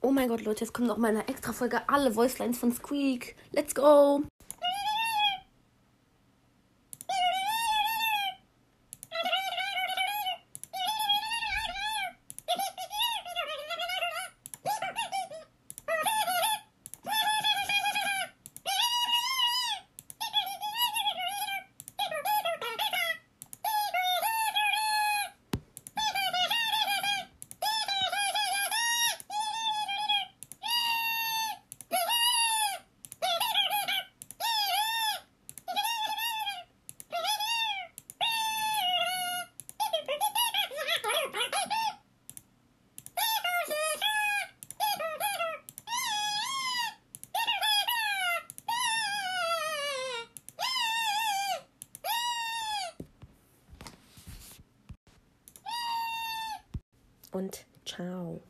Oh mein Gott, Leute, jetzt kommt noch mal eine extra Folge. Alle Voicelines von Squeak. Let's go! Und ciao.